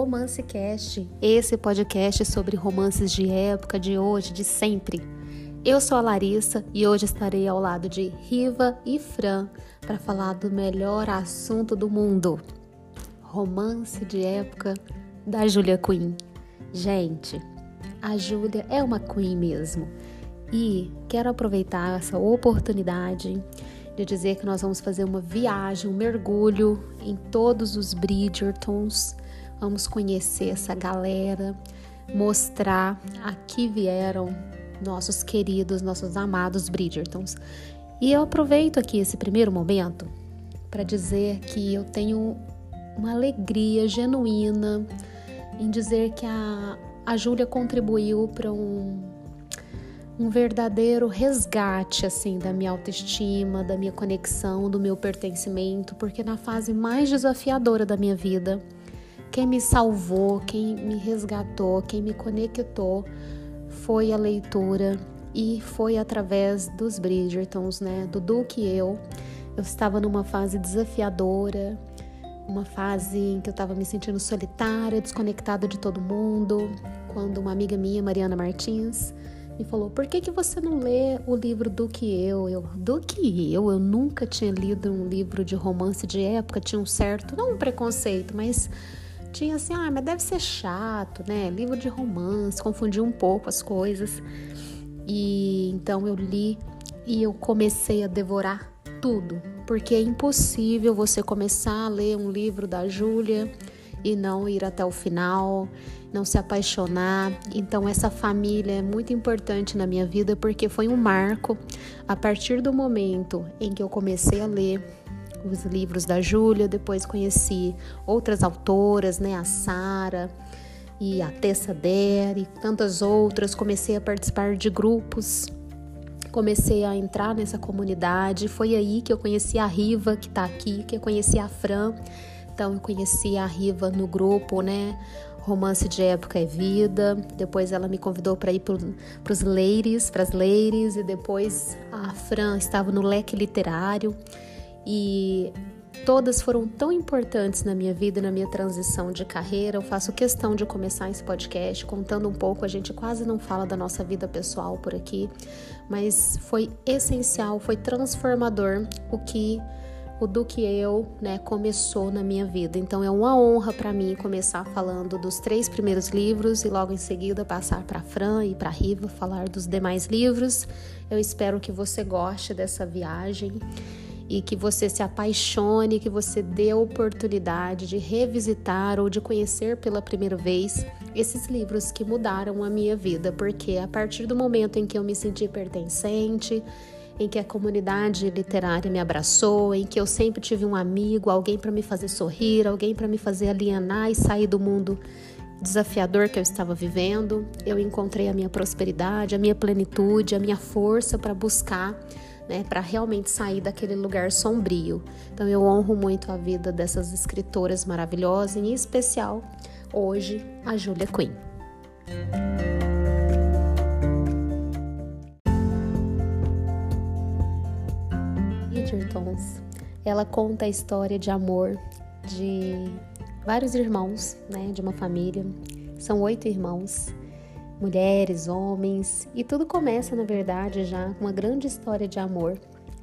Romance Cast, esse podcast sobre romances de época, de hoje, de sempre. Eu sou a Larissa e hoje estarei ao lado de Riva e Fran para falar do melhor assunto do mundo: romance de época da Julia Quinn. Gente, a Julia é uma Queen mesmo. E quero aproveitar essa oportunidade de dizer que nós vamos fazer uma viagem, um mergulho em todos os Bridgertons. Vamos conhecer essa galera, mostrar a que vieram nossos queridos, nossos amados Bridgertons. E eu aproveito aqui esse primeiro momento para dizer que eu tenho uma alegria genuína em dizer que a, a Júlia contribuiu para um um verdadeiro resgate assim da minha autoestima, da minha conexão, do meu pertencimento, porque na fase mais desafiadora da minha vida, quem me salvou, quem me resgatou, quem me conectou foi a leitura e foi através dos Bridgertons, né, do Duque e eu. Eu estava numa fase desafiadora, uma fase em que eu estava me sentindo solitária, desconectada de todo mundo, quando uma amiga minha, Mariana Martins, e falou: Por que, que você não lê o livro do que eu? Eu, do que eu? Eu nunca tinha lido um livro de romance de época, tinha um certo, não um preconceito, mas tinha assim: ah, mas deve ser chato, né? Livro de romance, confundiu um pouco as coisas. E então eu li e eu comecei a devorar tudo, porque é impossível você começar a ler um livro da Júlia e não ir até o final não se apaixonar. Então, essa família é muito importante na minha vida porque foi um marco a partir do momento em que eu comecei a ler os livros da Júlia, depois conheci outras autoras, né, a Sara e a Tessa Der e tantas outras, comecei a participar de grupos, comecei a entrar nessa comunidade, foi aí que eu conheci a Riva, que está aqui, que eu conheci a Fran, então eu conheci a Riva no grupo, né, Romance de Época é Vida. Depois ela me convidou para ir para os ladies, para as ladies, e depois a Fran estava no leque literário. E todas foram tão importantes na minha vida na minha transição de carreira. Eu faço questão de começar esse podcast contando um pouco. A gente quase não fala da nossa vida pessoal por aqui, mas foi essencial, foi transformador o que o do que eu, né, começou na minha vida. Então é uma honra para mim começar falando dos três primeiros livros e logo em seguida passar para Fran e para Riva falar dos demais livros. Eu espero que você goste dessa viagem e que você se apaixone, que você dê a oportunidade de revisitar ou de conhecer pela primeira vez esses livros que mudaram a minha vida, porque a partir do momento em que eu me senti pertencente, em que a comunidade literária me abraçou, em que eu sempre tive um amigo, alguém para me fazer sorrir, alguém para me fazer alienar e sair do mundo desafiador que eu estava vivendo. Eu encontrei a minha prosperidade, a minha plenitude, a minha força para buscar, né, para realmente sair daquele lugar sombrio. Então eu honro muito a vida dessas escritoras maravilhosas, em especial hoje a Julia Quinn. Bridgertons, ela conta a história de amor de vários irmãos, né, de uma família. São oito irmãos, mulheres, homens, e tudo começa, na verdade, já com uma grande história de amor,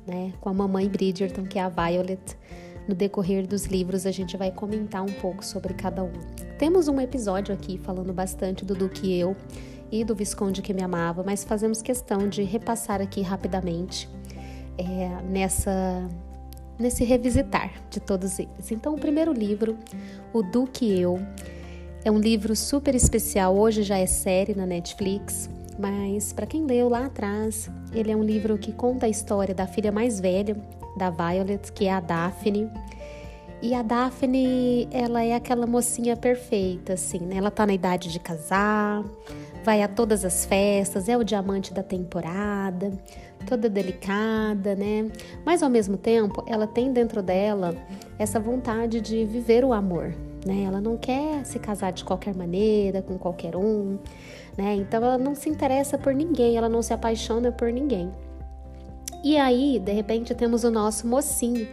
né, com a mamãe Bridgerton, que é a Violet. No decorrer dos livros, a gente vai comentar um pouco sobre cada um. Temos um episódio aqui falando bastante do Duque e eu e do Visconde que me amava, mas fazemos questão de repassar aqui rapidamente é, nessa nesse revisitar de todos eles. Então, o primeiro livro, O Duque e Eu, é um livro super especial. Hoje já é série na Netflix, mas para quem leu lá atrás, ele é um livro que conta a história da filha mais velha da Violet, que é a Daphne. E a Daphne, ela é aquela mocinha perfeita, assim, né? Ela tá na idade de casar, vai a todas as festas, é o diamante da temporada, toda delicada, né? Mas ao mesmo tempo, ela tem dentro dela essa vontade de viver o amor, né? Ela não quer se casar de qualquer maneira, com qualquer um, né? Então ela não se interessa por ninguém, ela não se apaixona por ninguém. E aí, de repente, temos o nosso mocinho,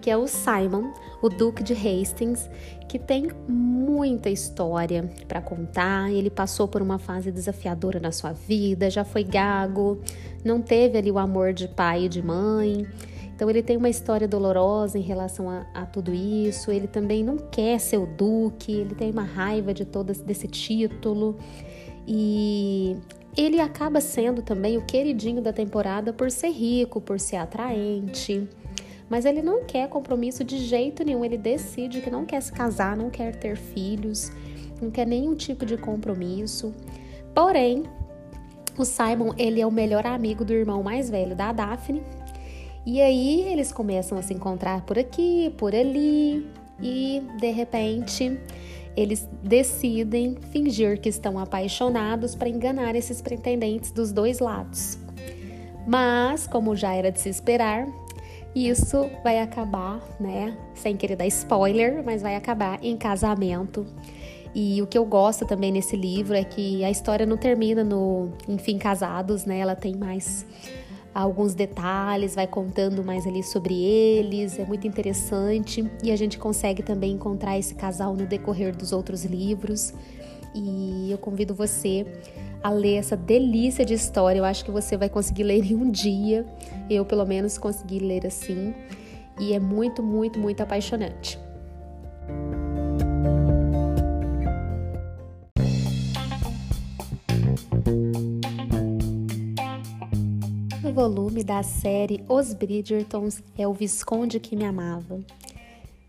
que é o Simon, o Duque de Hastings, que tem muita história para contar. Ele passou por uma fase desafiadora na sua vida, já foi gago, não teve ali o amor de pai e de mãe. Então ele tem uma história dolorosa em relação a, a, tudo isso. Ele também não quer ser o duque, ele tem uma raiva de todo desse título. E ele acaba sendo também o queridinho da temporada por ser rico, por ser atraente. Mas ele não quer compromisso de jeito nenhum. Ele decide que não quer se casar, não quer ter filhos, não quer nenhum tipo de compromisso. Porém, o Simon, ele é o melhor amigo do irmão mais velho da Daphne. E aí eles começam a se encontrar por aqui, por ali, e de repente eles decidem fingir que estão apaixonados para enganar esses pretendentes dos dois lados. Mas, como já era de se esperar, isso vai acabar, né? Sem querer dar spoiler, mas vai acabar em casamento. E o que eu gosto também nesse livro é que a história não termina no enfim casados, né? Ela tem mais alguns detalhes, vai contando mais ali sobre eles, é muito interessante e a gente consegue também encontrar esse casal no decorrer dos outros livros. E eu convido você a ler essa delícia de história. Eu acho que você vai conseguir ler em um dia. Eu, pelo menos, consegui ler assim. E é muito, muito, muito apaixonante. Volume da série Os Bridgertons é o Visconde que me amava.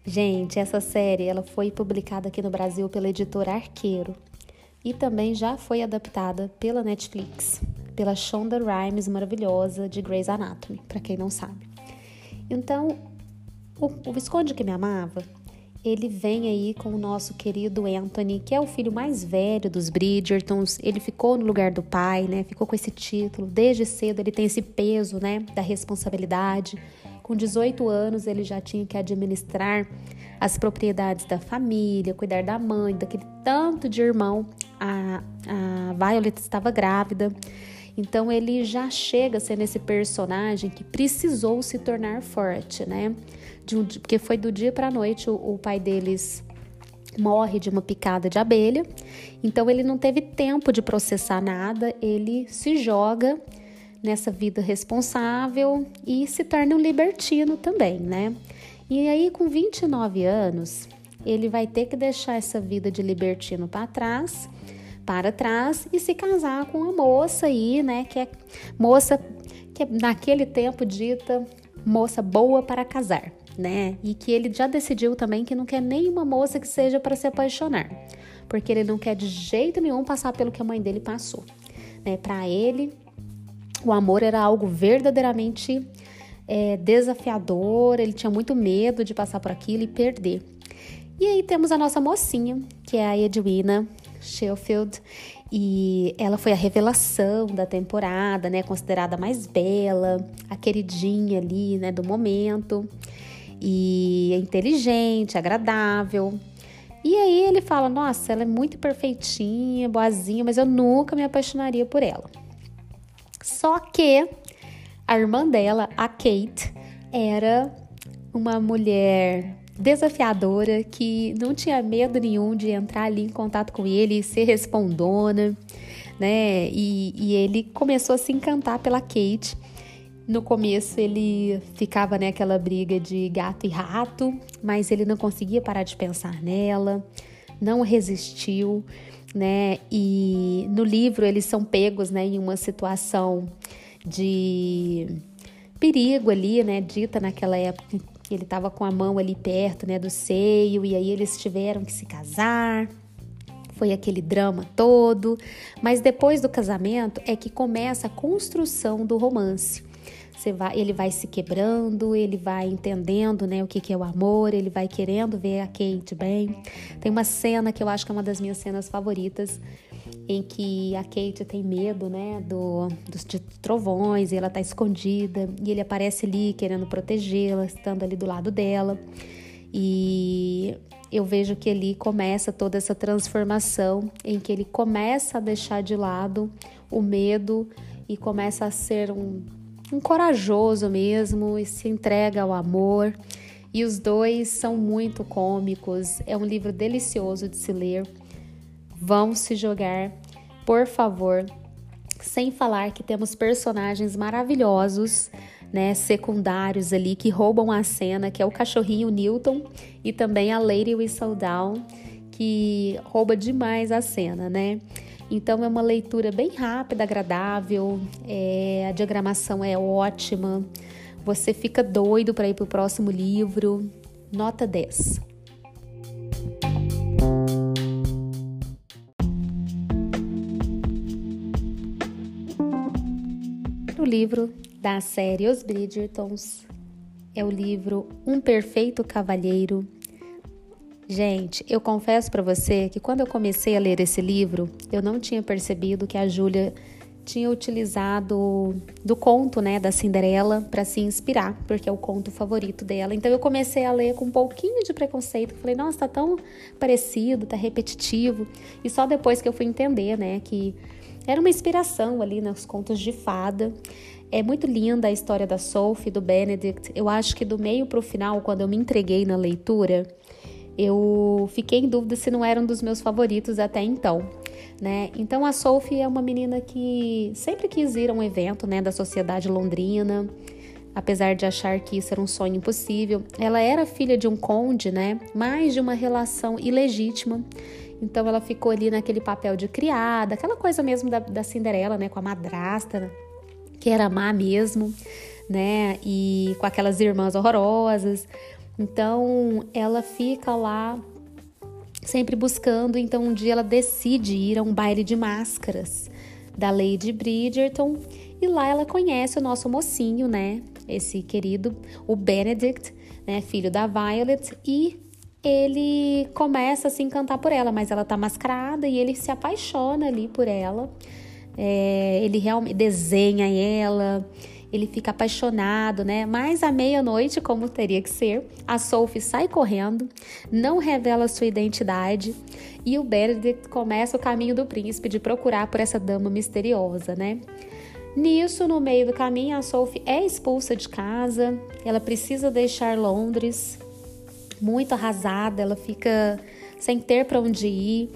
Gente, essa série ela foi publicada aqui no Brasil pela editora Arqueiro e também já foi adaptada pela Netflix, pela Shonda Rhimes maravilhosa de Grey's Anatomy, para quem não sabe. Então, o, o Visconde que me amava ele vem aí com o nosso querido Anthony, que é o filho mais velho dos Bridgertons. Ele ficou no lugar do pai, né? Ficou com esse título. Desde cedo ele tem esse peso, né? Da responsabilidade. Com 18 anos ele já tinha que administrar as propriedades da família, cuidar da mãe, daquele tanto de irmão. A, a Violet estava grávida. Então ele já chega sendo esse personagem que precisou se tornar forte, né? Um, porque foi do dia para a noite o, o pai deles morre de uma picada de abelha. Então ele não teve tempo de processar nada, ele se joga nessa vida responsável e se torna um libertino também, né? E aí com 29 anos, ele vai ter que deixar essa vida de libertino para trás para trás e se casar com uma moça aí, né? Que é moça que é naquele tempo dita moça boa para casar, né? E que ele já decidiu também que não quer nenhuma moça que seja para se apaixonar, porque ele não quer de jeito nenhum passar pelo que a mãe dele passou, né? Para ele, o amor era algo verdadeiramente é, desafiador, ele tinha muito medo de passar por aquilo e perder. E aí temos a nossa mocinha, que é a Edwina, Sheffield e ela foi a revelação da temporada, né? Considerada a mais bela, a queridinha ali, né? Do momento e é inteligente, agradável. E aí ele fala: Nossa, ela é muito perfeitinha, boazinha, mas eu nunca me apaixonaria por ela. Só que a irmã dela, a Kate, era uma mulher desafiadora, que não tinha medo nenhum de entrar ali em contato com ele e ser respondona, né? E, e ele começou a se encantar pela Kate. No começo ele ficava naquela né, briga de gato e rato, mas ele não conseguia parar de pensar nela, não resistiu, né? E no livro eles são pegos, né, em uma situação de perigo ali, né, dita naquela época ele estava com a mão ali perto, né, do seio, e aí eles tiveram que se casar. Foi aquele drama todo, mas depois do casamento é que começa a construção do romance. Vai, ele vai se quebrando, ele vai entendendo né, o que, que é o amor, ele vai querendo ver a Kate bem. Tem uma cena que eu acho que é uma das minhas cenas favoritas, em que a Kate tem medo, né, do, dos trovões e ela tá escondida e ele aparece ali querendo protegê-la, estando ali do lado dela. E eu vejo que ali começa toda essa transformação em que ele começa a deixar de lado o medo e começa a ser um, um corajoso mesmo e se entrega ao amor E os dois são muito cômicos. É um livro delicioso de se ler. Vão se jogar, por favor. Sem falar que temos personagens maravilhosos, né, secundários ali que roubam a cena, que é o cachorrinho Newton e também a Lady Whistledown, que rouba demais a cena, né? Então é uma leitura bem rápida, agradável, é, a diagramação é ótima, você fica doido para ir para o próximo livro. Nota 10. O livro da série Os Bridgertons é o livro Um Perfeito Cavalheiro Gente, eu confesso para você que quando eu comecei a ler esse livro, eu não tinha percebido que a Júlia tinha utilizado do conto, né, da Cinderela para se inspirar, porque é o conto favorito dela. Então eu comecei a ler com um pouquinho de preconceito, falei: "Nossa, tá tão parecido, tá repetitivo". E só depois que eu fui entender, né, que era uma inspiração ali nos contos de fada. É muito linda a história da Sophie, do Benedict. Eu acho que do meio para o final, quando eu me entreguei na leitura, eu fiquei em dúvida se não era um dos meus favoritos até então. Né? Então a Sophie é uma menina que sempre quis ir a um evento né, da sociedade londrina, apesar de achar que isso era um sonho impossível. Ela era filha de um conde, né? Mas de uma relação ilegítima. Então ela ficou ali naquele papel de criada, aquela coisa mesmo da, da Cinderela, né? Com a madrasta, que era má mesmo, né? E com aquelas irmãs horrorosas. Então ela fica lá sempre buscando. Então um dia ela decide ir a um baile de máscaras da Lady Bridgerton e lá ela conhece o nosso mocinho, né? Esse querido, o Benedict, né? Filho da Violet e ele começa a se encantar por ela, mas ela tá mascarada e ele se apaixona ali por ela. É, ele realmente desenha ela, ele fica apaixonado, né? Mas à meia-noite, como teria que ser, a Sophie sai correndo, não revela sua identidade e o Benedict começa o caminho do príncipe de procurar por essa dama misteriosa, né? Nisso, no meio do caminho, a Sophie é expulsa de casa, ela precisa deixar Londres, muito arrasada, ela fica sem ter para onde ir,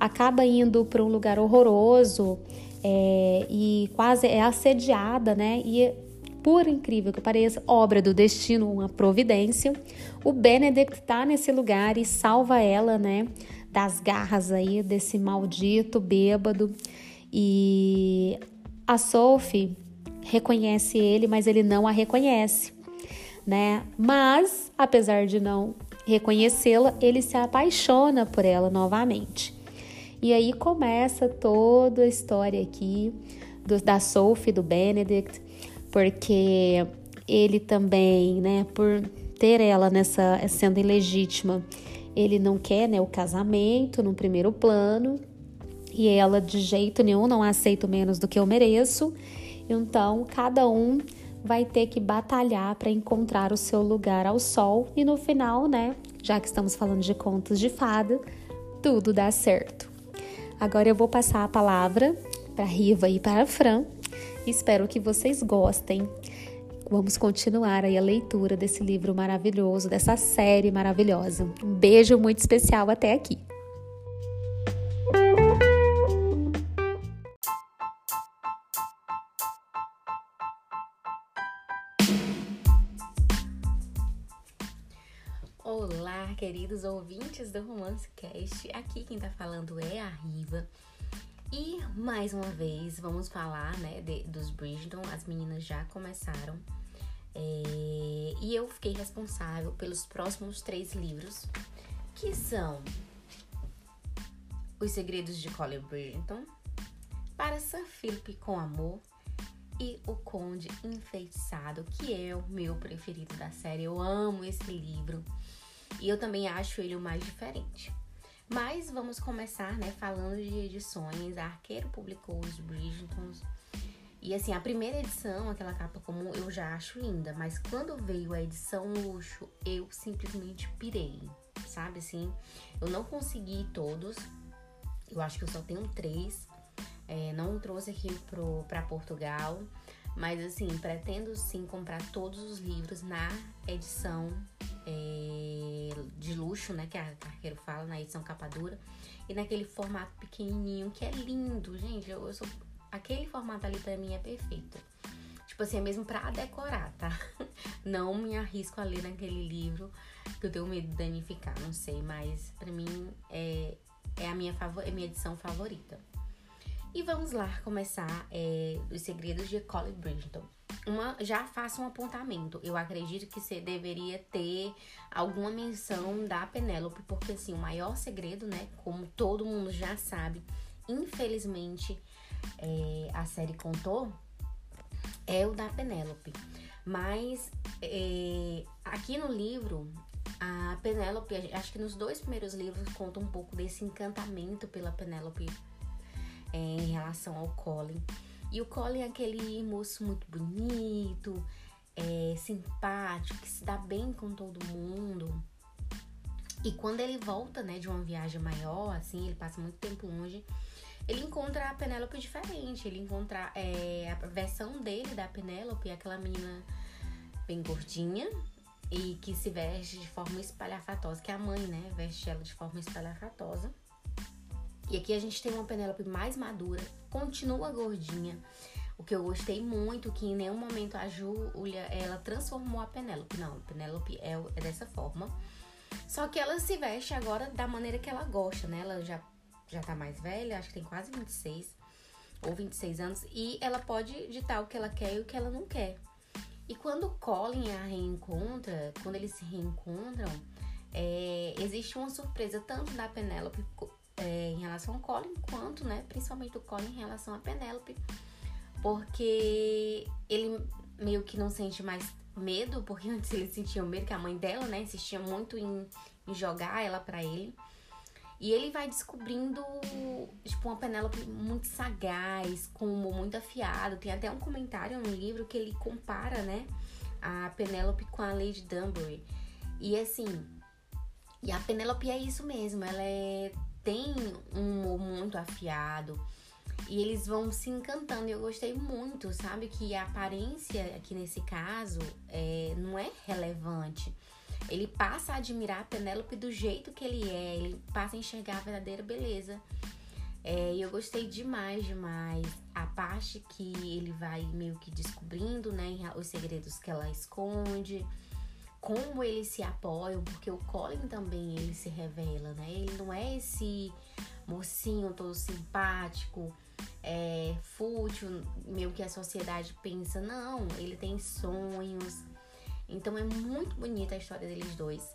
acaba indo para um lugar horroroso é, e quase é assediada, né? E por incrível que pareça, obra do destino, uma providência, o Benedict tá nesse lugar e salva ela, né? Das garras aí desse maldito bêbado. E a Sophie reconhece ele, mas ele não a reconhece, né? Mas, apesar de não reconhecê-la, ele se apaixona por ela novamente. E aí começa toda a história aqui do, da Sophie, do Benedict, porque ele também, né, por ter ela nessa sendo ilegítima, ele não quer, né, o casamento no primeiro plano, e ela de jeito nenhum não aceita menos do que eu mereço. Então, cada um vai ter que batalhar para encontrar o seu lugar ao sol e no final, né, já que estamos falando de contos de fada, tudo dá certo. Agora eu vou passar a palavra para Riva e para Fran. Espero que vocês gostem. Vamos continuar aí a leitura desse livro maravilhoso, dessa série maravilhosa. Um beijo muito especial até aqui. queridos ouvintes do Romance Cast. Aqui quem tá falando é a Riva. E mais uma vez vamos falar, né, de, dos Bridgerton. As meninas já começaram. É, e eu fiquei responsável pelos próximos três livros, que são Os Segredos de Colin Bridgerton, Para Sir Philip com Amor e O Conde Enfeitiçado, que é o meu preferido da série. Eu amo esse livro. E eu também acho ele o mais diferente. Mas vamos começar, né, falando de edições. A Arqueiro publicou os Bridgertons. E assim, a primeira edição, aquela capa comum, eu já acho linda. Mas quando veio a edição luxo, eu simplesmente pirei. Sabe assim? Eu não consegui todos. Eu acho que eu só tenho três. É, não trouxe aqui pro, pra Portugal. Mas assim, pretendo sim comprar todos os livros na edição é, de luxo, né? Que a Carreiro fala na edição capa dura. E naquele formato pequenininho, que é lindo, gente. Eu, eu sou... Aquele formato ali pra mim é perfeito. Tipo assim, é mesmo pra decorar, tá? Não me arrisco a ler naquele livro, que eu tenho medo de danificar, não sei. Mas pra mim é, é a minha, favor... é minha edição favorita. E vamos lá começar é, os segredos de Colin Bridgeton. Uma, já faço um apontamento. Eu acredito que você deveria ter alguma menção da Penélope, porque assim, o maior segredo, né? Como todo mundo já sabe, infelizmente é, a série contou, é o da Penélope. Mas é, aqui no livro, a Penélope, acho que nos dois primeiros livros conta um pouco desse encantamento pela Penélope é, em relação ao Colin. E o Colin é aquele moço muito bonito, é, simpático, que se dá bem com todo mundo. E quando ele volta, né, de uma viagem maior, assim, ele passa muito tempo longe, ele encontra a Penélope diferente. Ele encontra é, a versão dele da Penélope, aquela menina bem gordinha e que se veste de forma espalhafatosa, que é a mãe, né, veste ela de forma espalhafatosa. E aqui a gente tem uma Penélope mais madura, continua gordinha. O que eu gostei muito, que em nenhum momento a Júlia, ela transformou a Penélope. Não, a Penélope é, é dessa forma. Só que ela se veste agora da maneira que ela gosta, né? Ela já, já tá mais velha, acho que tem quase 26 ou 26 anos. E ela pode ditar o que ela quer e o que ela não quer. E quando Colin a reencontra, quando eles se reencontram, é, existe uma surpresa tanto da Penélope é, em relação ao Colin, quanto, né, principalmente do Colin em relação a Penélope, porque ele meio que não sente mais medo, porque antes ele sentia medo que a mãe dela, né, insistia muito em, em jogar ela para ele. E ele vai descobrindo, tipo, uma Penélope muito sagaz, com um muito afiado. Tem até um comentário no livro que ele compara, né, a Penélope com a Lady Dunbury. E assim, e a Penélope é isso mesmo, ela é tem um humor muito afiado e eles vão se encantando. E eu gostei muito, sabe? Que a aparência aqui nesse caso é, não é relevante. Ele passa a admirar a Penélope do jeito que ele é, ele passa a enxergar a verdadeira beleza. É, e eu gostei demais, demais. A parte que ele vai meio que descobrindo, né? Os segredos que ela esconde como eles se apoiam, porque o Colin também ele se revela, né? Ele não é esse mocinho todo simpático, é, fútil, meio que a sociedade pensa, não, ele tem sonhos. Então é muito bonita a história deles dois.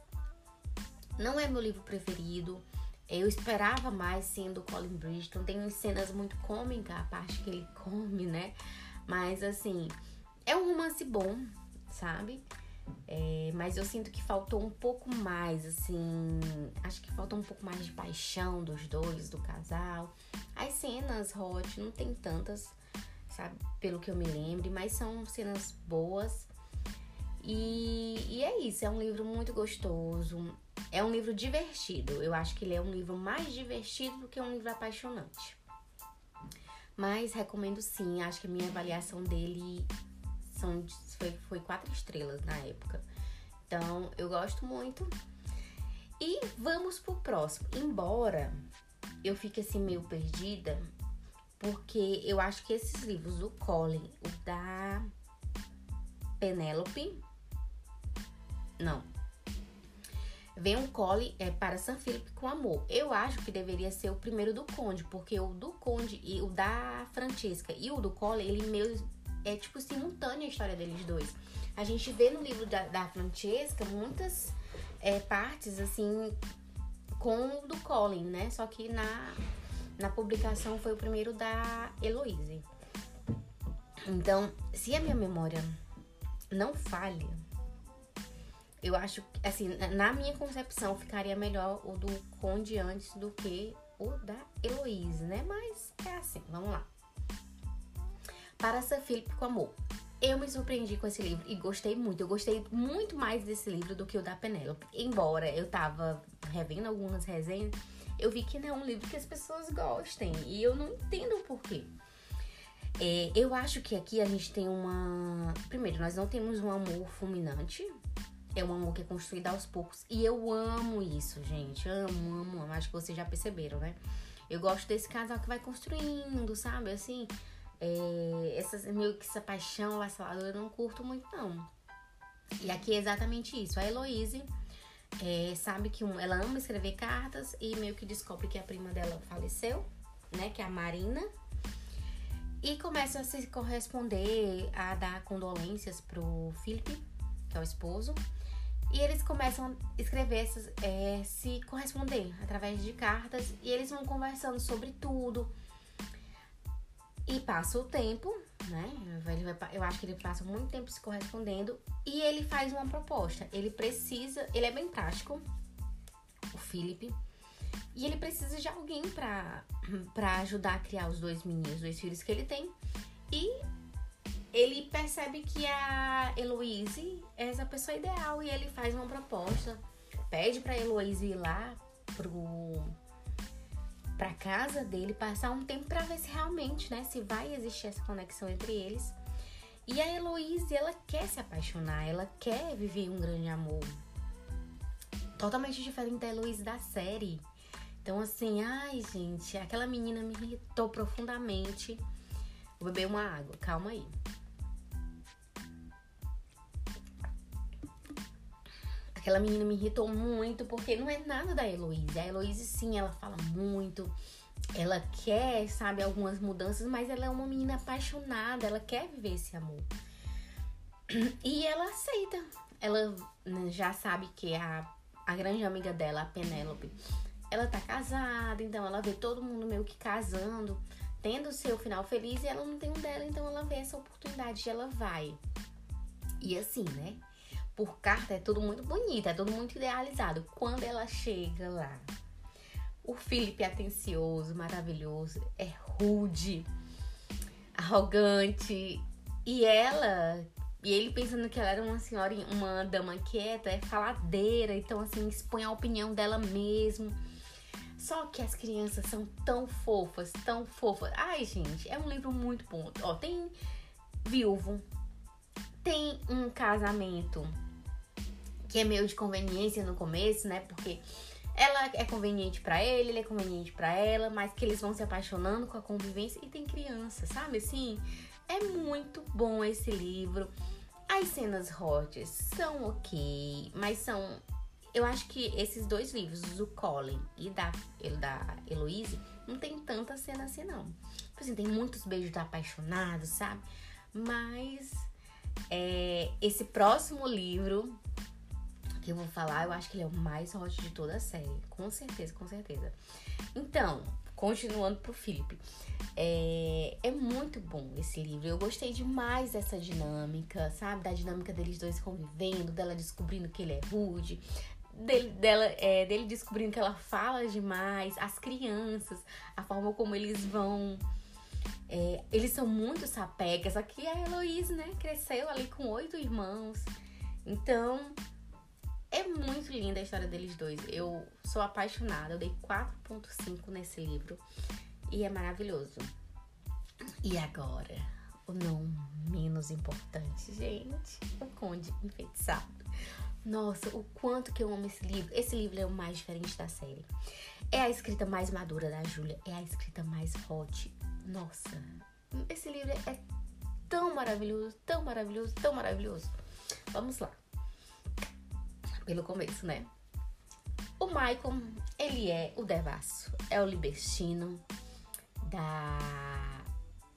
Não é meu livro preferido. Eu esperava mais sendo Colin Bridgeton. Tem cenas muito cômicas, a parte que ele come, né? Mas assim, é um romance bom, sabe? É, mas eu sinto que faltou um pouco mais, assim. Acho que faltou um pouco mais de paixão dos dois, do casal. As cenas hot não tem tantas, sabe? Pelo que eu me lembre, mas são cenas boas. E, e é isso, é um livro muito gostoso. É um livro divertido. Eu acho que ele é um livro mais divertido do que um livro apaixonante. Mas recomendo sim, acho que a minha avaliação dele são, foi, foi quatro estrelas na época. Então, eu gosto muito. E vamos pro próximo. Embora eu fique assim meio perdida, porque eu acho que esses livros do Colin, o da Penélope, não. Vem um Colin é, para San Felipe com amor. Eu acho que deveria ser o primeiro do Conde, porque o do Conde e o da Francesca e o do Colin, ele meio é tipo simultânea a história deles dois. A gente vê no livro da, da Francesca muitas é, partes assim com o do Colin, né? Só que na, na publicação foi o primeiro da Heloise. Então, se a minha memória não falha, eu acho que, assim, na minha concepção, ficaria melhor o do Conde antes do que o da Heloise, né? Mas é assim, vamos lá para Sir Philip com amor. Eu me surpreendi com esse livro e gostei muito. Eu gostei muito mais desse livro do que o da Penélope. Embora eu tava revendo algumas resenhas, eu vi que não é um livro que as pessoas gostem. E eu não entendo o porquê. É, eu acho que aqui a gente tem uma. Primeiro, nós não temos um amor fulminante, é um amor que é construído aos poucos. E eu amo isso, gente. Amo, amo, amo. Acho que vocês já perceberam, né? Eu gosto desse casal que vai construindo, sabe? Assim, é, essas, meio que essa paixão vassaladora eu não curto muito, não. E aqui é exatamente isso. A Heloise é, sabe que um, ela ama escrever cartas e meio que descobre que a prima dela faleceu, né? Que é a Marina. E começa a se corresponder, a dar condolências pro Felipe, que é o esposo. E eles começam a escrever, essas, é, se corresponder através de cartas. E eles vão conversando sobre tudo. E passa o tempo, né? Ele vai, eu acho que ele passa muito tempo se correspondendo. E ele faz uma proposta. Ele precisa. Ele é bem prático, o Felipe. E ele precisa de alguém pra, pra ajudar a criar os dois meninos, os dois filhos que ele tem. E ele percebe que a Heloise é essa pessoa ideal e ele faz uma proposta. Pede pra Heloise ir lá pro para casa dele, passar um tempo para ver se realmente, né, se vai existir essa conexão entre eles. E a Heloise, ela quer se apaixonar, ela quer viver um grande amor. Totalmente diferente da Heloise da série. Então, assim, ai, gente, aquela menina me irritou profundamente. Vou beber uma água, calma aí. Aquela menina me irritou muito porque não é nada da Heloísa. A Heloísa, sim, ela fala muito. Ela quer, sabe, algumas mudanças, mas ela é uma menina apaixonada. Ela quer viver esse amor. E ela aceita. Ela né, já sabe que a, a grande amiga dela, a Penélope, ela tá casada, então ela vê todo mundo meio que casando, tendo seu final feliz e ela não tem um dela, então ela vê essa oportunidade e ela vai. E assim, né? Por carta é tudo muito bonito, é tudo muito idealizado. Quando ela chega lá, o Felipe é atencioso, maravilhoso, é rude, arrogante. E ela, e ele pensando que ela era uma senhora, uma dama quieta, é faladeira, então assim, expõe a opinião dela mesmo. Só que as crianças são tão fofas, tão fofas. Ai, gente, é um livro muito bom. Ó, tem viúvo, tem um casamento que é meio de conveniência no começo, né? Porque ela é conveniente para ele, ele é conveniente para ela, mas que eles vão se apaixonando com a convivência e tem criança, sabe? Assim, é muito bom esse livro. As cenas hot são ok, mas são. Eu acho que esses dois livros, do Colin e da, da Heloise, não tem tanta cena assim, não. Tipo assim, tem muitos beijos de apaixonados, sabe? Mas é, esse próximo livro que eu vou falar, eu acho que ele é o mais hot de toda a série. Com certeza, com certeza. Então, continuando pro Felipe. É, é muito bom esse livro. Eu gostei demais dessa dinâmica, sabe? Da dinâmica deles dois convivendo, dela descobrindo que ele é rude, dele, dela, é, dele descobrindo que ela fala demais, as crianças, a forma como eles vão. É, eles são muito sapecas. Aqui a Heloísa, né? Cresceu ali com oito irmãos. Então, é muito linda a história deles dois. Eu sou apaixonada. Eu dei 4.5 nesse livro. E é maravilhoso. E agora, o não menos importante, gente. O Conde Enfeitiçado. Nossa, o quanto que eu amo esse livro. Esse livro é o mais diferente da série. É a escrita mais madura da Júlia. É a escrita mais hot. Nossa, esse livro é tão maravilhoso, tão maravilhoso, tão maravilhoso. Vamos lá pelo começo, né? O Michael, ele é o devasso, é o libertino da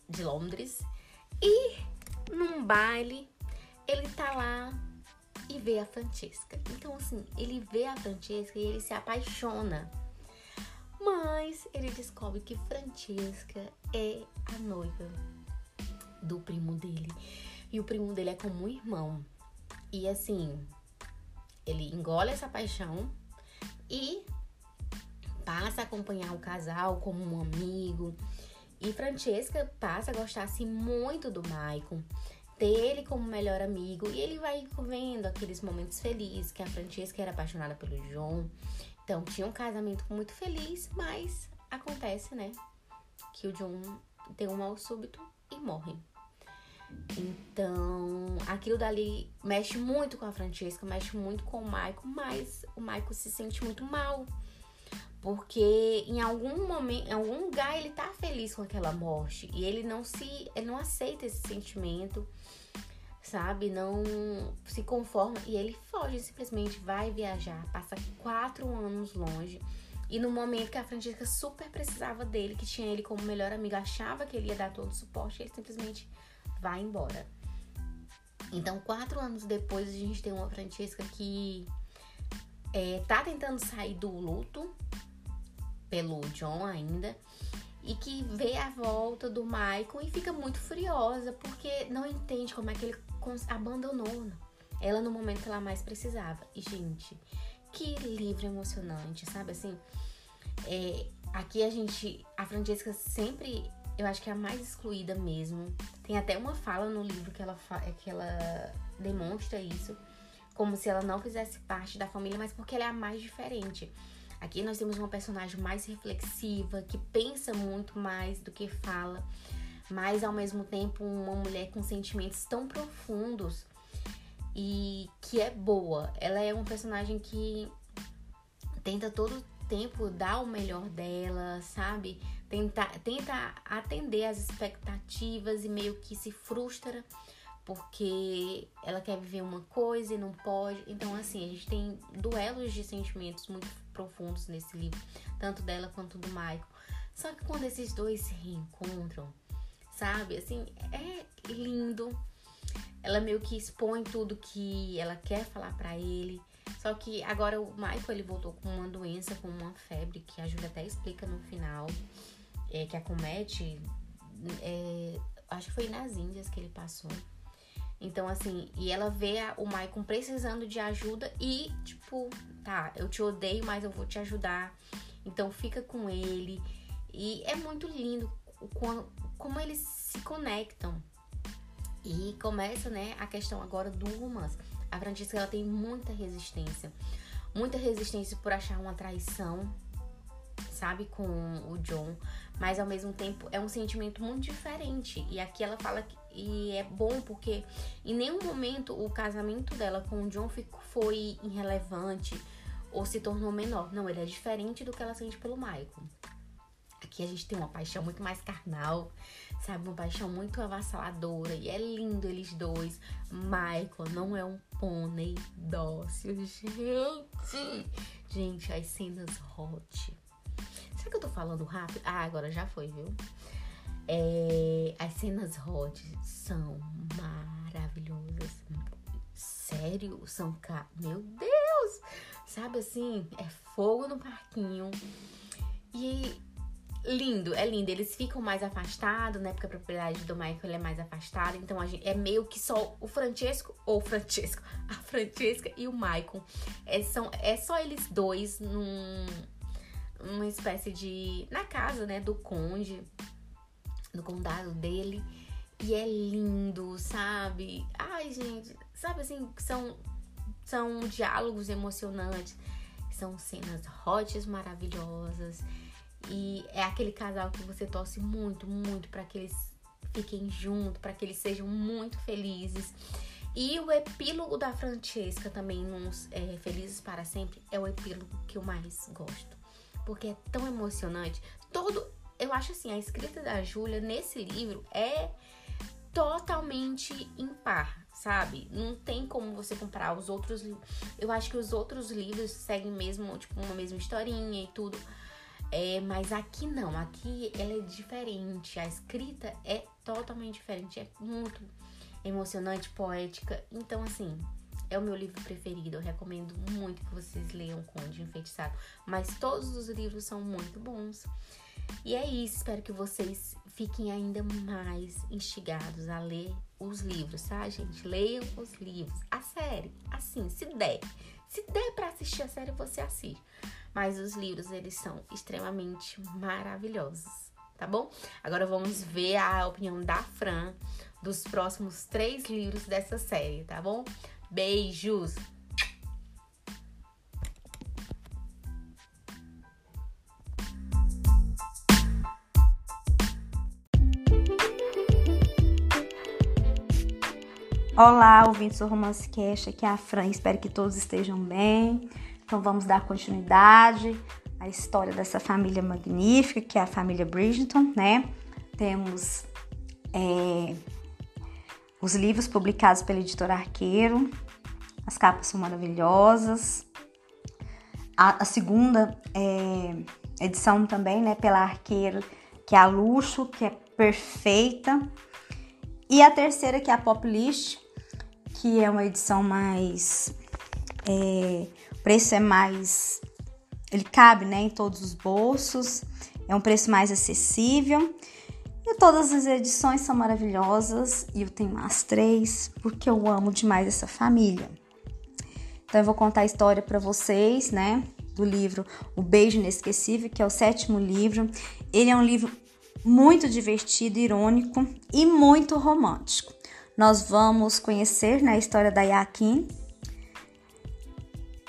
de Londres e num baile ele tá lá e vê a Francesca. Então assim, ele vê a Francesca e ele se apaixona. Mas ele descobre que Francesca é a noiva do primo dele. E o primo dele é como um irmão. E assim, ele engole essa paixão e passa a acompanhar o casal como um amigo. E Francesca passa a gostar assim muito do Maicon, ter ele como melhor amigo. E ele vai vendo aqueles momentos felizes que a Francesca era apaixonada pelo João. Então tinha um casamento muito feliz, mas acontece, né? Que o John tem um mal súbito e morre. Então, aquilo dali mexe muito com a Francesca, mexe muito com o Michael, mas o Michael se sente muito mal. Porque em algum momento, em algum lugar ele tá feliz com aquela morte e ele não se, ele não aceita esse sentimento, sabe? Não se conforma e ele foge, simplesmente vai viajar, passa quatro anos longe. E no momento que a Francesca super precisava dele, que tinha ele como melhor amigo, achava que ele ia dar todo o suporte, ele simplesmente vai embora. Então, quatro anos depois, a gente tem uma Francesca que é, tá tentando sair do luto pelo John ainda e que vê a volta do Michael e fica muito furiosa porque não entende como é que ele abandonou ela no momento que ela mais precisava. E, gente, que livro emocionante, sabe assim? É, aqui a gente, a Francesca sempre eu acho que é a mais excluída mesmo. Tem até uma fala no livro que ela, que ela demonstra isso, como se ela não fizesse parte da família, mas porque ela é a mais diferente. Aqui nós temos uma personagem mais reflexiva, que pensa muito mais do que fala, mas ao mesmo tempo uma mulher com sentimentos tão profundos e que é boa. Ela é um personagem que tenta todo tempo dar o melhor dela, sabe? Tenta, tenta atender as expectativas e meio que se frustra porque ela quer viver uma coisa e não pode. Então, assim, a gente tem duelos de sentimentos muito profundos nesse livro, tanto dela quanto do Michael. Só que quando esses dois se reencontram, sabe, assim, é lindo. Ela meio que expõe tudo que ela quer falar para ele. Só que agora o Michael ele voltou com uma doença, com uma febre, que a Júlia até explica no final é, que acomete, é, acho que foi nas Índias que ele passou. Então, assim, e ela vê o Maicon precisando de ajuda e, tipo, tá, eu te odeio, mas eu vou te ajudar. Então, fica com ele. E é muito lindo como, como eles se conectam. E começa, né, a questão agora do romance. A Francisca, ela tem muita resistência. Muita resistência por achar uma traição, sabe, com o John mas ao mesmo tempo é um sentimento muito diferente. E aqui ela fala que e é bom porque em nenhum momento o casamento dela com o John foi irrelevante ou se tornou menor. Não, ele é diferente do que ela sente pelo Michael. Aqui a gente tem uma paixão muito mais carnal, sabe? Uma paixão muito avassaladora. E é lindo eles dois. Michael não é um pônei dócil, gente. Gente, as cenas hot Será que eu tô falando rápido? Ah, agora já foi, viu? É, as cenas hot são maravilhosas. Sério? São. Ca... Meu Deus! Sabe assim? É fogo no parquinho. E lindo, é lindo. Eles ficam mais afastados, né? Porque a propriedade do Michael é mais afastada. Então a gente, é meio que só o Francesco, ou Francesco, a Francesca e o Michael. É, são, é só eles dois num uma espécie de. na casa, né, do conde, no condado dele. E é lindo, sabe? Ai, gente, sabe assim, são, são diálogos emocionantes, são cenas hotes maravilhosas. E é aquele casal que você torce muito, muito para que eles fiquem juntos, para que eles sejam muito felizes. E o epílogo da Francesca também, nos é, Felizes para Sempre, é o epílogo que eu mais gosto porque é tão emocionante. Todo, eu acho assim, a escrita da Júlia nesse livro é totalmente impar, sabe? Não tem como você comparar os outros. Eu acho que os outros livros seguem mesmo, tipo, uma mesma historinha e tudo. É, mas aqui não, aqui ela é diferente. A escrita é totalmente diferente, é muito emocionante, poética. Então, assim, é o meu livro preferido. Eu recomendo muito que vocês leiam Conde Enfeitiçado. Mas todos os livros são muito bons. E é isso. Espero que vocês fiquem ainda mais instigados a ler os livros, tá, gente? Leiam os livros. A série, assim, se der. Se der para assistir a série, você assiste. Mas os livros, eles são extremamente maravilhosos, tá bom? Agora vamos ver a opinião da Fran dos próximos três livros dessa série, tá bom? Beijos! Olá, ouvintes do Romance Cash, aqui é a Fran, espero que todos estejam bem. Então vamos dar continuidade à história dessa família magnífica, que é a família Bridgerton, né? Temos é, os livros publicados pela editora Arqueiro, as capas são maravilhosas. A, a segunda é, edição também, né, pela Arqueiro, que é a Luxo, que é perfeita. E a terceira, que é a Pop List, que é uma edição mais. É, o preço é mais. Ele cabe né, em todos os bolsos, é um preço mais acessível. E todas as edições são maravilhosas e eu tenho as três porque eu amo demais essa família. Então eu vou contar a história para vocês, né? Do livro O Beijo Inesquecível, que é o sétimo livro. Ele é um livro muito divertido, irônico e muito romântico. Nós vamos conhecer né, a história da Yakin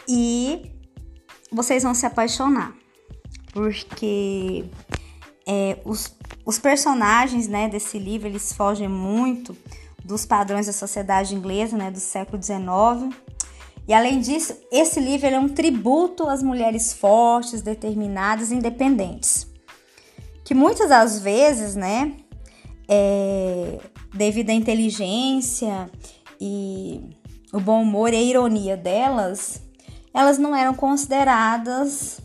e vocês vão se apaixonar, porque é, os, os personagens né, desse livro eles fogem muito dos padrões da sociedade inglesa né, do século XIX. E além disso, esse livro é um tributo às mulheres fortes, determinadas independentes que muitas das vezes, né, é, devido à inteligência e o bom humor e a ironia delas, elas não eram consideradas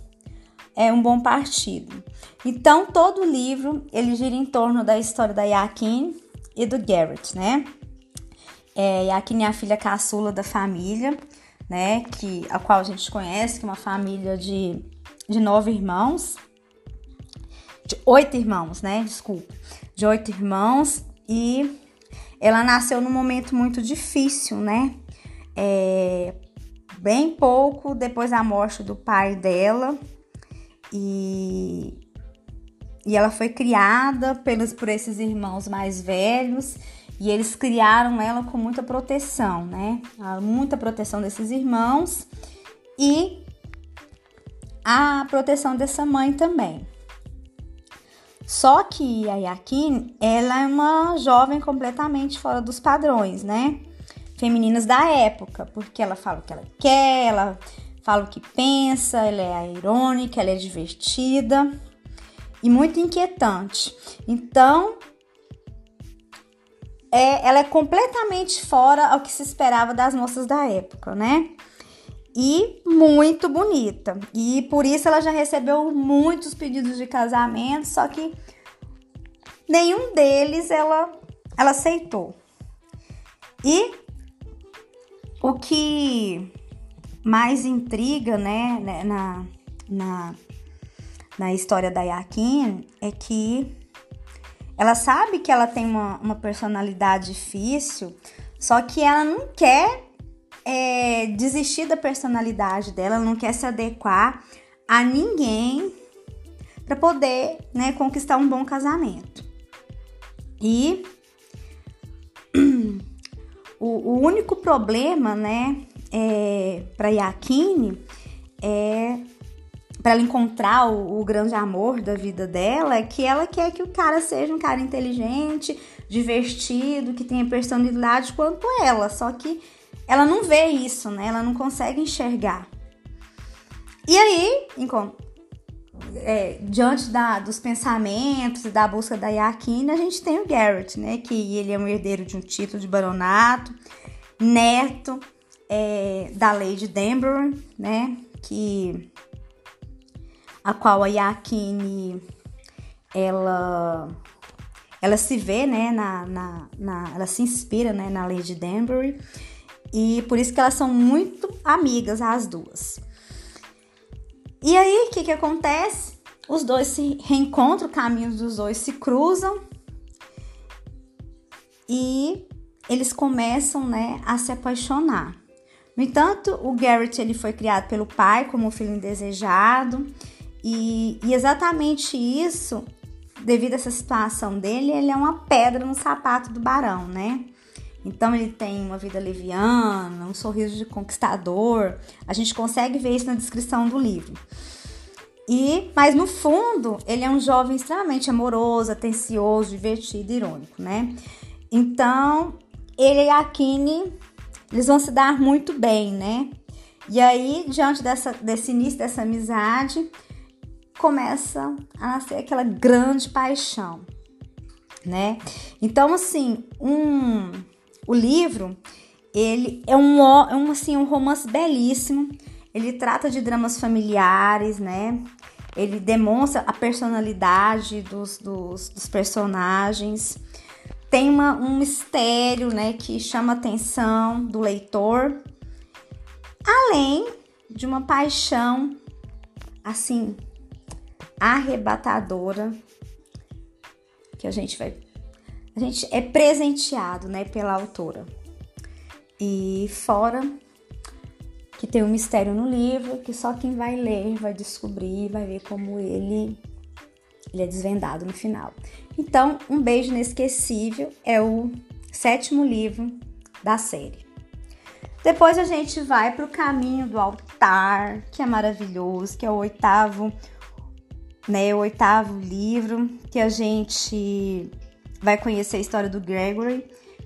é, um bom partido. Então, todo o livro ele gira em torno da história da Yakin e do Garrett, né? É, Yakin é a filha caçula da família, né? Que, a qual a gente conhece, que é uma família de, de nove irmãos de oito irmãos, né? Desculpa, de oito irmãos e ela nasceu num momento muito difícil, né? É, bem pouco depois da morte do pai dela e, e ela foi criada pelos, por esses irmãos mais velhos e eles criaram ela com muita proteção, né? Muita proteção desses irmãos e a proteção dessa mãe também. Só que a Yakin, ela é uma jovem completamente fora dos padrões, né? Femininos da época, porque ela fala o que ela quer, ela fala o que pensa, ela é irônica, ela é divertida e muito inquietante. Então, é, ela é completamente fora ao que se esperava das moças da época, né? e muito bonita. E por isso ela já recebeu muitos pedidos de casamento, só que nenhum deles ela, ela aceitou. E o que mais intriga, né, né na, na, na história da Yakin é que ela sabe que ela tem uma, uma personalidade difícil, só que ela não quer é, desistir da personalidade dela, ela não quer se adequar a ninguém para poder né, conquistar um bom casamento. E o, o único problema, né, é, para Yakine é para ela encontrar o, o, grande amor da vida dela, é que ela quer que o cara seja um cara inteligente, divertido, que tenha personalidade quanto ela. Só que ela não vê isso, né? Ela não consegue enxergar. E aí, é, diante da, dos pensamentos e da busca da Yakina, a gente tem o Garrett, né? Que ele é um herdeiro de um título de baronato, neto é, da Lady Danbury, né? Que a qual a Yakine ela ela se vê, né, na, na, na, ela se inspira, né, na Lady Danbury e por isso que elas são muito amigas, as duas. E aí, o que, que acontece? Os dois se reencontram, caminhos dos dois se cruzam e eles começam, né, a se apaixonar. No entanto, o Garrett ele foi criado pelo pai como filho indesejado e, e exatamente isso, devido a essa situação dele, ele é uma pedra no sapato do barão, né? Então ele tem uma vida leviana, um sorriso de conquistador. A gente consegue ver isso na descrição do livro. E, mas no fundo, ele é um jovem extremamente amoroso, atencioso, divertido, irônico, né? Então, ele e a Kine, eles vão se dar muito bem, né? E aí, diante dessa, desse início dessa amizade, começa a nascer aquela grande paixão, né? Então, assim, um, o livro, ele é um, é um, assim, um romance belíssimo, ele trata de dramas familiares, né? Ele demonstra a personalidade dos, dos, dos personagens, tem uma, um mistério, né, que chama a atenção do leitor, além de uma paixão, assim, arrebatadora que a gente vai a gente é presenteado, né, pela autora. E fora que tem um mistério no livro que só quem vai ler vai descobrir, vai ver como ele ele é desvendado no final. Então, Um Beijo Inesquecível é o sétimo livro da série. Depois a gente vai para o Caminho do Altar, que é maravilhoso, que é o oitavo né, o oitavo livro, que a gente vai conhecer a história do Gregory,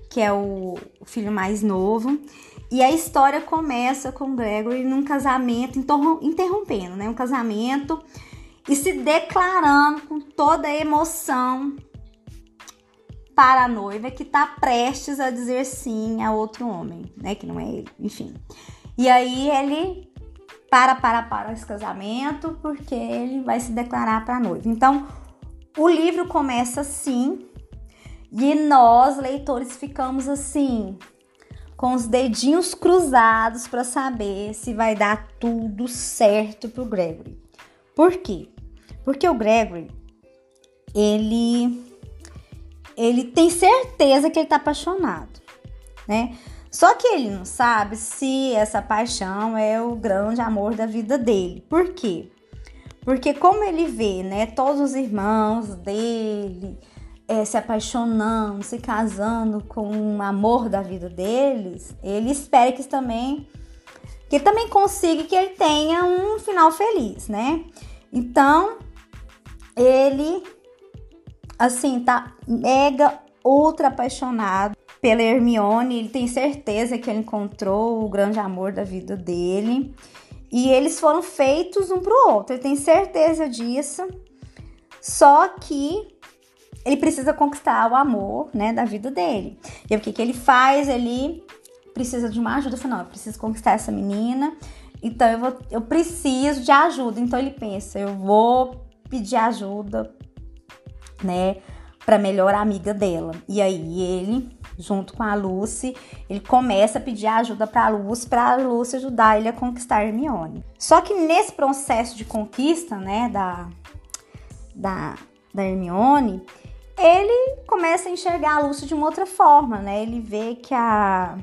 que é o filho mais novo. E a história começa com Gregory num casamento, interrompendo, né? Um casamento e se declarando com toda a emoção para a noiva que está prestes a dizer sim a outro homem, né? Que não é ele, enfim. E aí ele para, para, para esse casamento, porque ele vai se declarar para a noiva. Então, o livro começa assim, e nós, leitores, ficamos assim, com os dedinhos cruzados para saber se vai dar tudo certo pro Gregory. Por quê? Porque o Gregory, ele ele tem certeza que ele tá apaixonado, né? Só que ele não sabe se essa paixão é o grande amor da vida dele. Por quê? Porque como ele vê, né, todos os irmãos dele é, se apaixonando, se casando com o amor da vida deles, ele espera que também que também consiga que ele tenha um final feliz, né? Então, ele assim tá mega ultra apaixonado pela Hermione, ele tem certeza que ele encontrou o grande amor da vida dele. E eles foram feitos um pro outro, ele tem certeza disso. Só que ele precisa conquistar o amor, né, da vida dele. E o que, que ele faz? Ele precisa de uma ajuda. Fala, não, eu preciso conquistar essa menina, então eu, vou, eu preciso de ajuda. Então ele pensa, eu vou pedir ajuda, né, para melhor amiga dela. E aí ele junto com a Lucy, ele começa a pedir ajuda para a Lucy, para a Lucy ajudar ele a conquistar a Hermione. Só que nesse processo de conquista, né, da, da, da Hermione, ele começa a enxergar a Lucy de uma outra forma, né? Ele vê que a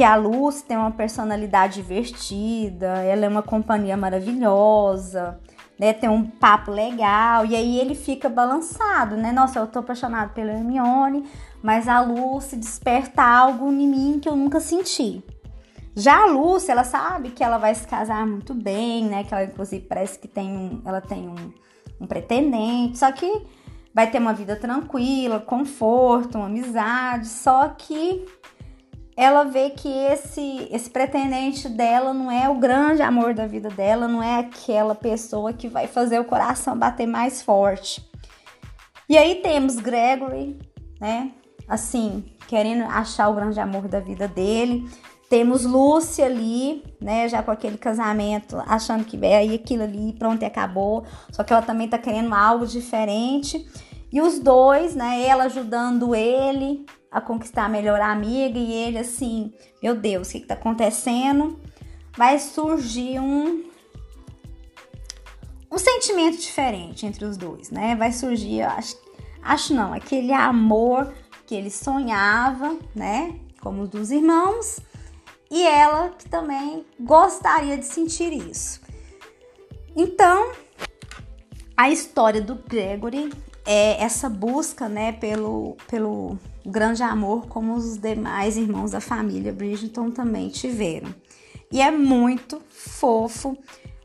que a Lucy tem uma personalidade divertida, ela é uma companhia maravilhosa, né? Tem um papo legal, e aí ele fica balançado, né? Nossa, eu tô apaixonado pela Hermione, mas a Lucy desperta algo em mim que eu nunca senti. Já a Lucy, ela sabe que ela vai se casar muito bem, né? Que ela, inclusive, parece que tem um, ela tem um, um pretendente, só que vai ter uma vida tranquila, conforto, uma amizade, só que ela vê que esse esse pretendente dela não é o grande amor da vida dela, não é aquela pessoa que vai fazer o coração bater mais forte. E aí temos Gregory, né? assim, querendo achar o grande amor da vida dele. Temos Lúcia ali, né, já com aquele casamento, achando que é aí aquilo ali, pronto, e acabou. Só que ela também tá querendo algo diferente. E os dois, né, ela ajudando ele a conquistar a melhor amiga e ele assim, meu Deus, o que que tá acontecendo? Vai surgir um um sentimento diferente entre os dois, né? Vai surgir, acho, acho não, aquele amor que ele sonhava, né, como dos irmãos, e ela que também gostaria de sentir isso. Então, a história do Gregory é essa busca, né, pelo, pelo grande amor como os demais irmãos da família Bridgerton também tiveram. E é muito fofo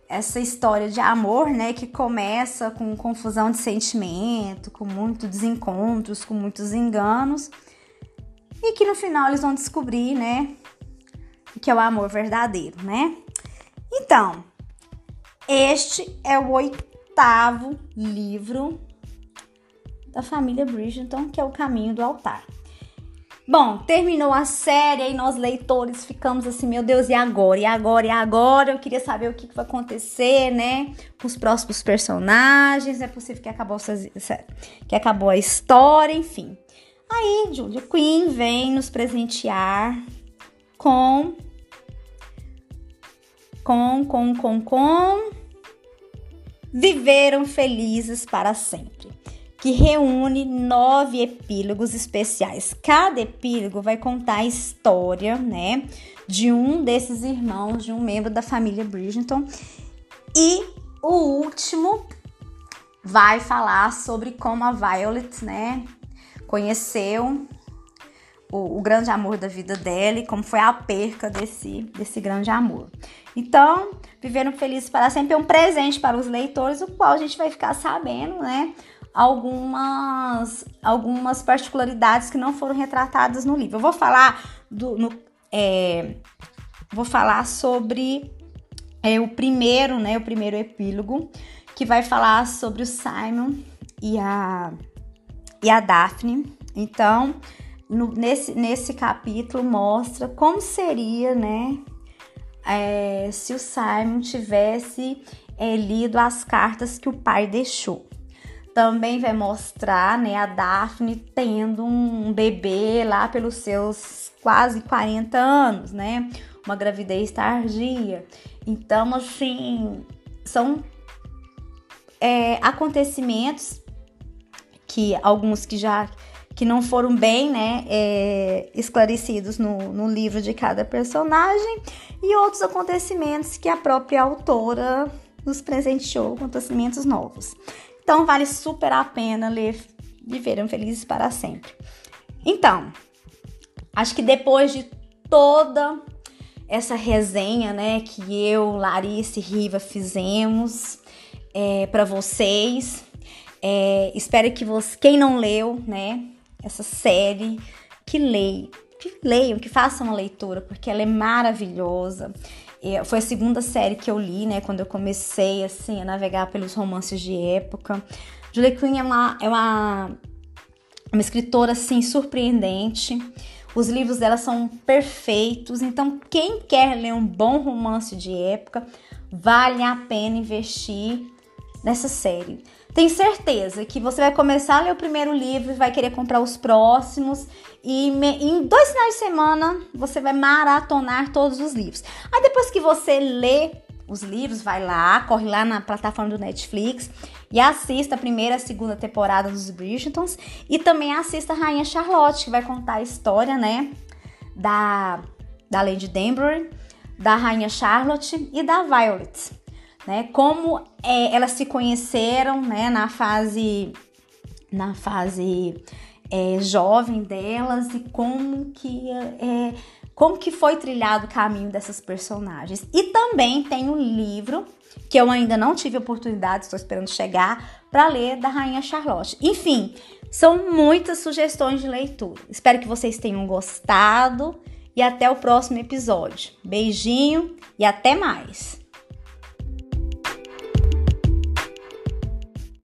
essa história de amor, né, que começa com confusão de sentimento, com muitos desencontros, com muitos enganos, e que no final eles vão descobrir, né, que é o amor verdadeiro, né? Então, este é o oitavo livro da família Bridgerton, que é o Caminho do Altar. Bom, terminou a série e nós leitores ficamos assim, meu Deus, e agora? E agora? E agora? Eu queria saber o que, vai acontecer, né? Com os próximos personagens. É possível que acabou, que acabou a história, enfim. Aí, Julia Quinn vem nos presentear com. Com, com, com, com. Viveram felizes para sempre que reúne nove epílogos especiais. Cada epílogo vai contar a história, né, de um desses irmãos, de um membro da família Bridgerton. E o último vai falar sobre como a Violet, né, conheceu o, o, grande amor da vida dela e como foi a perca desse, desse grande amor. Então, Viveram Felizes para Sempre é um presente para os leitores, o qual a gente vai ficar sabendo, né? Algumas, algumas particularidades que não foram retratadas no livro. Eu vou falar do. No, é, vou falar sobre é, o primeiro, né? O primeiro epílogo, que vai falar sobre o Simon e a, e a Daphne. Então, no, nesse, nesse capítulo mostra como seria, né? É, se o Simon tivesse é, lido as cartas que o pai deixou também vai mostrar né, a Daphne tendo um bebê lá pelos seus quase 40 anos, né? Uma gravidez tardia. Então, assim, são é, acontecimentos que alguns que já que não foram bem né, é, esclarecidos no, no livro de cada personagem e outros acontecimentos que a própria autora nos presenteou, acontecimentos novos. Então vale super a pena ler Viveram Felizes para Sempre. Então, acho que depois de toda essa resenha, né, que eu, Larissa e Riva fizemos é, para vocês, é, espero que você, quem não leu, né, essa série, que leia, que leiam, que façam uma leitura, porque ela é maravilhosa. Foi a segunda série que eu li, né? Quando eu comecei, assim, a navegar pelos romances de época. Julie Quinn é uma, é uma, uma escritora, assim, surpreendente. Os livros dela são perfeitos. Então, quem quer ler um bom romance de época, vale a pena investir nessa série. Tenho certeza que você vai começar a ler o primeiro livro e vai querer comprar os próximos. E me, em dois finais de semana você vai maratonar todos os livros. Aí depois que você lê os livros, vai lá, corre lá na plataforma do Netflix e assista a primeira e a segunda temporada dos Bridgertons. E também assista a Rainha Charlotte, que vai contar a história, né? Da, da Lady Danbury, da Rainha Charlotte e da Violet né? Como é, elas se conheceram, né? Na fase, na fase é, jovem delas e como que é, como que foi trilhado o caminho dessas personagens. E também tem um livro que eu ainda não tive oportunidade, estou esperando chegar para ler da Rainha Charlotte. Enfim, são muitas sugestões de leitura. Espero que vocês tenham gostado e até o próximo episódio. Beijinho e até mais.